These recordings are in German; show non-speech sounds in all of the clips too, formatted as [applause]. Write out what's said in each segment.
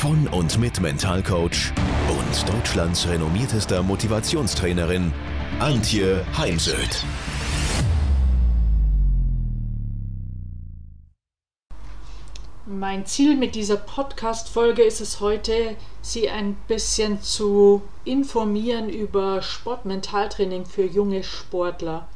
von und mit Mentalcoach und Deutschlands renommiertester Motivationstrainerin Antje Heimsöth. Mein Ziel mit dieser Podcast-Folge ist es heute, Sie ein bisschen zu informieren über Sportmentaltraining für junge Sportler.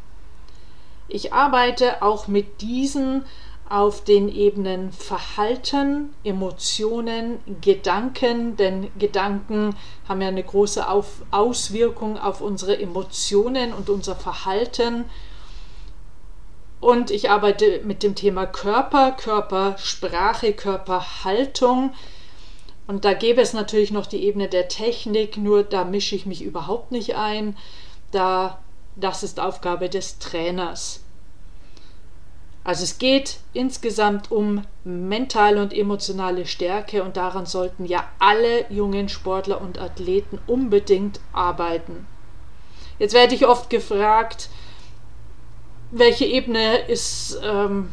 Ich arbeite auch mit diesen auf den Ebenen Verhalten, Emotionen, Gedanken, denn Gedanken haben ja eine große auf Auswirkung auf unsere Emotionen und unser Verhalten. Und ich arbeite mit dem Thema Körper, Körpersprache, Körperhaltung. Und da gäbe es natürlich noch die Ebene der Technik, nur da mische ich mich überhaupt nicht ein. Da, das ist Aufgabe des Trainers. Also es geht insgesamt um mentale und emotionale Stärke und daran sollten ja alle jungen Sportler und Athleten unbedingt arbeiten. Jetzt werde ich oft gefragt, welche Ebene ist ähm,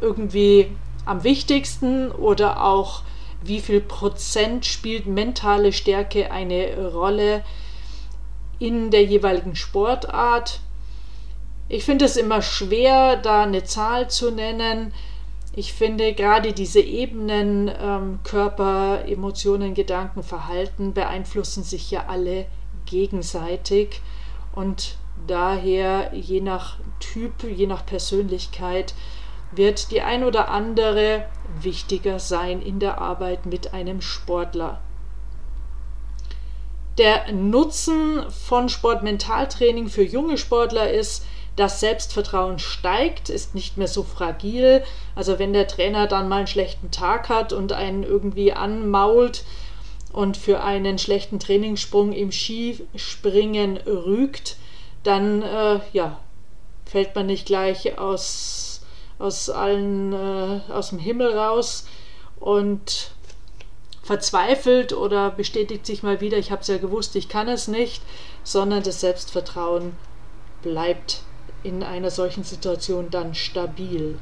irgendwie am wichtigsten oder auch wie viel Prozent spielt mentale Stärke eine Rolle in der jeweiligen Sportart. Ich finde es immer schwer, da eine Zahl zu nennen. Ich finde gerade diese Ebenen ähm, Körper, Emotionen, Gedanken, Verhalten beeinflussen sich ja alle gegenseitig und daher je nach Typ, je nach Persönlichkeit wird die ein oder andere wichtiger sein in der Arbeit mit einem Sportler. Der Nutzen von Sportmentaltraining für junge Sportler ist, das Selbstvertrauen steigt, ist nicht mehr so fragil. Also wenn der Trainer dann mal einen schlechten Tag hat und einen irgendwie anmault und für einen schlechten Trainingssprung im Skispringen rügt, dann äh, ja, fällt man nicht gleich aus, aus allen äh, aus dem Himmel raus und verzweifelt oder bestätigt sich mal wieder, ich habe es ja gewusst, ich kann es nicht, sondern das Selbstvertrauen bleibt in einer solchen Situation dann stabil.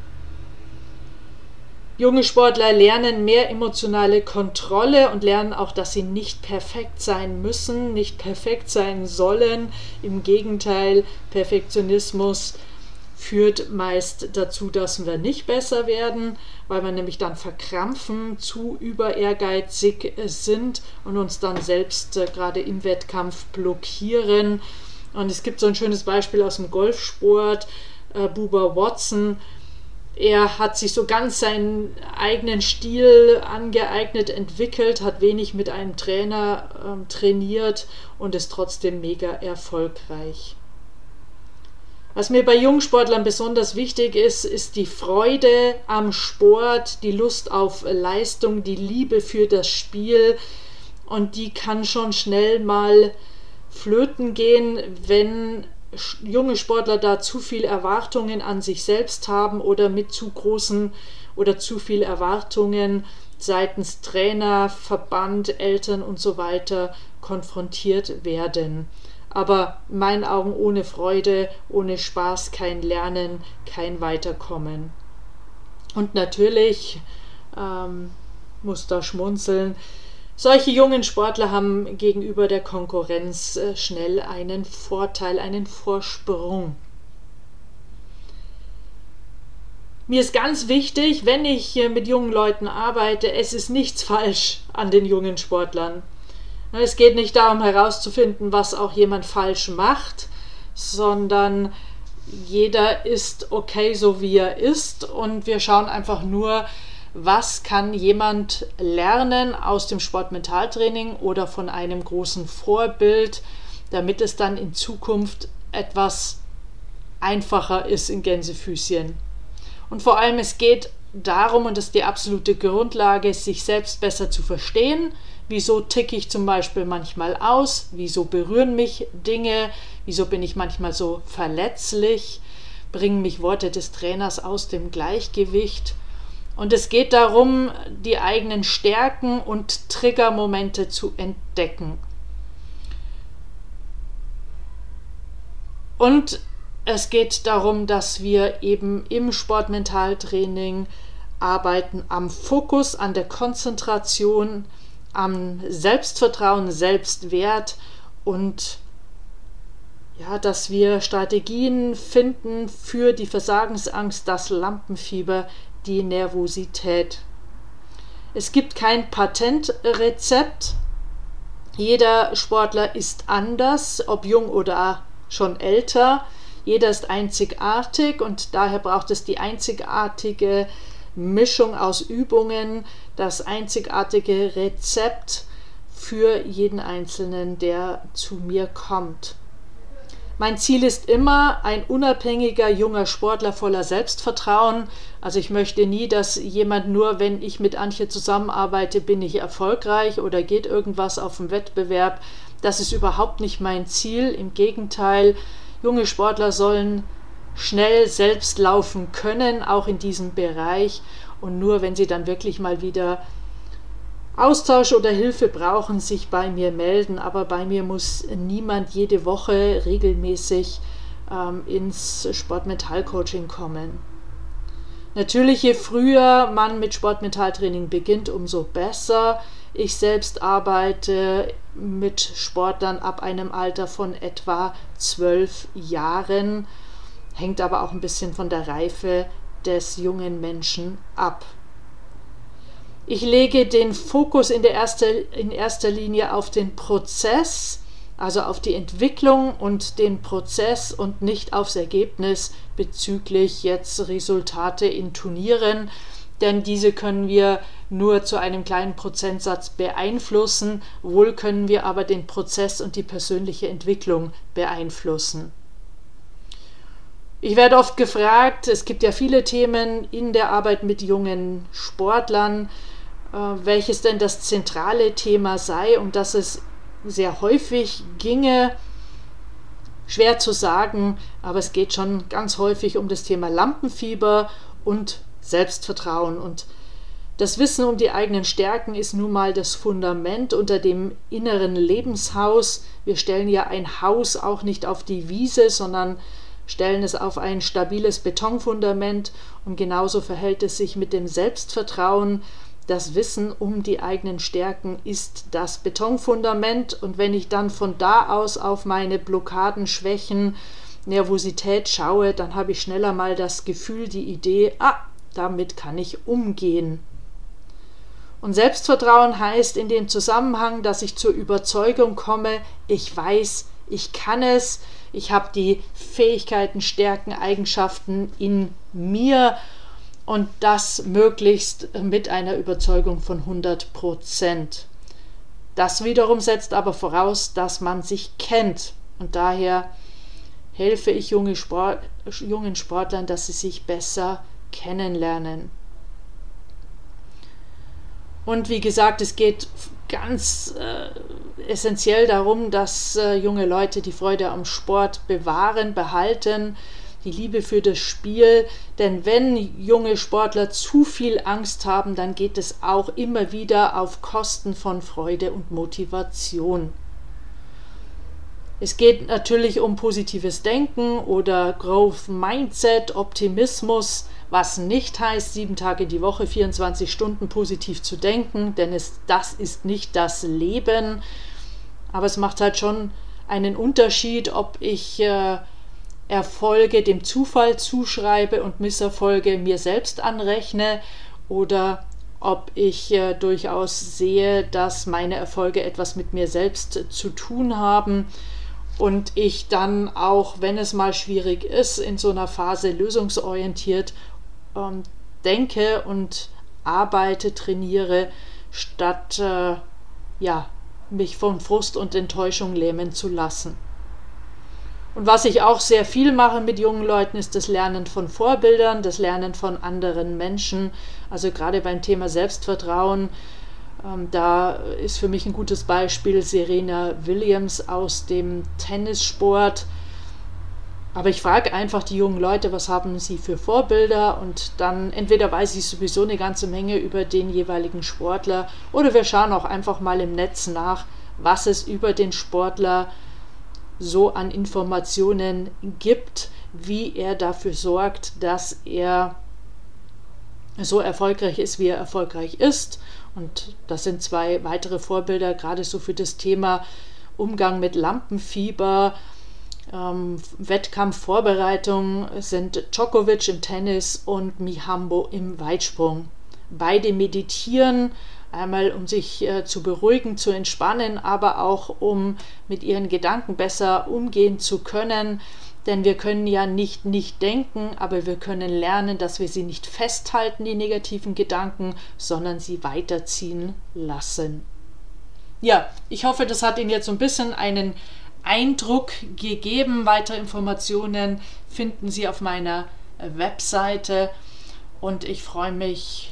Junge Sportler lernen mehr emotionale Kontrolle und lernen auch, dass sie nicht perfekt sein müssen, nicht perfekt sein sollen. Im Gegenteil, Perfektionismus führt meist dazu, dass wir nicht besser werden, weil wir nämlich dann verkrampfen, zu über ehrgeizig sind und uns dann selbst äh, gerade im Wettkampf blockieren und es gibt so ein schönes Beispiel aus dem Golfsport, äh, Buba Watson. Er hat sich so ganz seinen eigenen Stil angeeignet, entwickelt, hat wenig mit einem Trainer äh, trainiert und ist trotzdem mega erfolgreich. Was mir bei Jungsportlern besonders wichtig ist, ist die Freude am Sport, die Lust auf Leistung, die Liebe für das Spiel. Und die kann schon schnell mal flöten gehen, wenn junge Sportler da zu viel Erwartungen an sich selbst haben oder mit zu großen oder zu viel Erwartungen seitens Trainer, Verband, Eltern und so weiter konfrontiert werden. Aber in meinen Augen ohne Freude, ohne Spaß kein Lernen, kein Weiterkommen. Und natürlich ähm, muss da schmunzeln, solche jungen Sportler haben gegenüber der Konkurrenz äh, schnell einen Vorteil, einen Vorsprung. Mir ist ganz wichtig, wenn ich mit jungen Leuten arbeite, es ist nichts [laughs] falsch an den jungen Sportlern. Es geht nicht darum herauszufinden, was auch jemand falsch macht, sondern jeder ist okay, so wie er ist und wir schauen einfach nur, was kann jemand lernen aus dem Sportmentaltraining oder von einem großen Vorbild, damit es dann in Zukunft etwas einfacher ist in Gänsefüßchen. Und vor allem es geht darum, und das ist die absolute Grundlage, sich selbst besser zu verstehen, Wieso ticke ich zum Beispiel manchmal aus? Wieso berühren mich Dinge? Wieso bin ich manchmal so verletzlich? Bringen mich Worte des Trainers aus dem Gleichgewicht? Und es geht darum, die eigenen Stärken und Triggermomente zu entdecken. Und es geht darum, dass wir eben im Sportmentaltraining arbeiten am Fokus, an der Konzentration, am Selbstvertrauen, Selbstwert und ja, dass wir Strategien finden für die Versagensangst, das Lampenfieber, die Nervosität. Es gibt kein Patentrezept. Jeder Sportler ist anders, ob jung oder schon älter. Jeder ist einzigartig und daher braucht es die einzigartige Mischung aus Übungen, das einzigartige Rezept für jeden Einzelnen, der zu mir kommt. Mein Ziel ist immer ein unabhängiger junger Sportler voller Selbstvertrauen. Also ich möchte nie, dass jemand nur, wenn ich mit Antje zusammenarbeite, bin ich erfolgreich oder geht irgendwas auf dem Wettbewerb. Das ist überhaupt nicht mein Ziel. Im Gegenteil, junge Sportler sollen schnell selbst laufen können, auch in diesem Bereich. Und nur wenn sie dann wirklich mal wieder Austausch oder Hilfe brauchen, sich bei mir melden, aber bei mir muss niemand jede Woche regelmäßig ähm, ins Sportmentalcoaching kommen. Natürlich, je früher man mit Sportmentaltraining beginnt, umso besser. Ich selbst arbeite mit Sportlern ab einem Alter von etwa zwölf Jahren, hängt aber auch ein bisschen von der Reife des jungen Menschen ab. Ich lege den Fokus in, der erster, in erster Linie auf den Prozess, also auf die Entwicklung und den Prozess und nicht aufs Ergebnis bezüglich jetzt Resultate in Turnieren, denn diese können wir nur zu einem kleinen Prozentsatz beeinflussen, wohl können wir aber den Prozess und die persönliche Entwicklung beeinflussen. Ich werde oft gefragt, es gibt ja viele Themen in der Arbeit mit jungen Sportlern, welches denn das zentrale Thema sei, um das es sehr häufig ginge. Schwer zu sagen, aber es geht schon ganz häufig um das Thema Lampenfieber und Selbstvertrauen. Und das Wissen um die eigenen Stärken ist nun mal das Fundament unter dem inneren Lebenshaus. Wir stellen ja ein Haus auch nicht auf die Wiese, sondern stellen es auf ein stabiles Betonfundament. Und genauso verhält es sich mit dem Selbstvertrauen das Wissen um die eigenen Stärken ist das Betonfundament. Und wenn ich dann von da aus auf meine Blockaden, Schwächen, Nervosität schaue, dann habe ich schneller mal das Gefühl, die Idee, ah, damit kann ich umgehen. Und Selbstvertrauen heißt in dem Zusammenhang, dass ich zur Überzeugung komme, ich weiß, ich kann es, ich habe die Fähigkeiten, Stärken, Eigenschaften in mir und das möglichst mit einer Überzeugung von 100 Prozent. Das wiederum setzt aber voraus, dass man sich kennt und daher helfe ich junge Sport, jungen Sportlern, dass sie sich besser kennenlernen. Und wie gesagt, es geht ganz äh, essentiell darum, dass äh, junge Leute die Freude am Sport bewahren, behalten, die Liebe für das Spiel. Denn wenn junge Sportler zu viel Angst haben, dann geht es auch immer wieder auf Kosten von Freude und Motivation. Es geht natürlich um positives Denken oder Growth Mindset, Optimismus, was nicht heißt, sieben Tage die Woche, 24 Stunden positiv zu denken, denn es, das ist nicht das Leben. Aber es macht halt schon einen Unterschied, ob ich äh, Erfolge dem Zufall zuschreibe und Misserfolge mir selbst anrechne oder ob ich äh, durchaus sehe, dass meine Erfolge etwas mit mir selbst zu tun haben und ich dann auch, wenn es mal schwierig ist, in so einer Phase lösungsorientiert ähm, denke und arbeite, trainiere, statt äh, ja, mich von Frust und Enttäuschung lähmen zu lassen. Und was ich auch sehr viel mache mit jungen Leuten, ist das Lernen von Vorbildern, das Lernen von anderen Menschen. Also gerade beim Thema Selbstvertrauen Ähm, da ist für mich ein gutes Beispiel Serena Williams aus dem Tennissport. Aber ich frage einfach die jungen Leute, was haben sie für Vorbilder und dann entweder weiß ich sowieso eine ganze Menge über den jeweiligen Sportler oder wir schauen auch einfach mal im Netz nach, was es über den Sportler so an Informationen gibt, wie er dafür sorgt, dass er so erfolgreich ist, wie er erfolgreich ist. Und das sind zwei weitere Vorbilder, gerade so für das Thema Umgang mit Lampenfieber. Ähm, Wettkampfvorbereitung sind Djokovic im Tennis und Mihambo im Weitsprung. Beide meditieren, einmal um sich äh, zu beruhigen, zu entspannen, aber auch um mit ihren Gedanken besser umgehen zu können. Denn wir können ja nicht nicht denken, aber wir können lernen, dass wir sie nicht festhalten, die negativen Gedanken, sondern sie weiterziehen lassen. Ja, ich hoffe, das hat Ihnen jetzt so ein bisschen einen Eindruck gegeben. Weitere Informationen finden Sie auf meiner Webseite und ich freue mich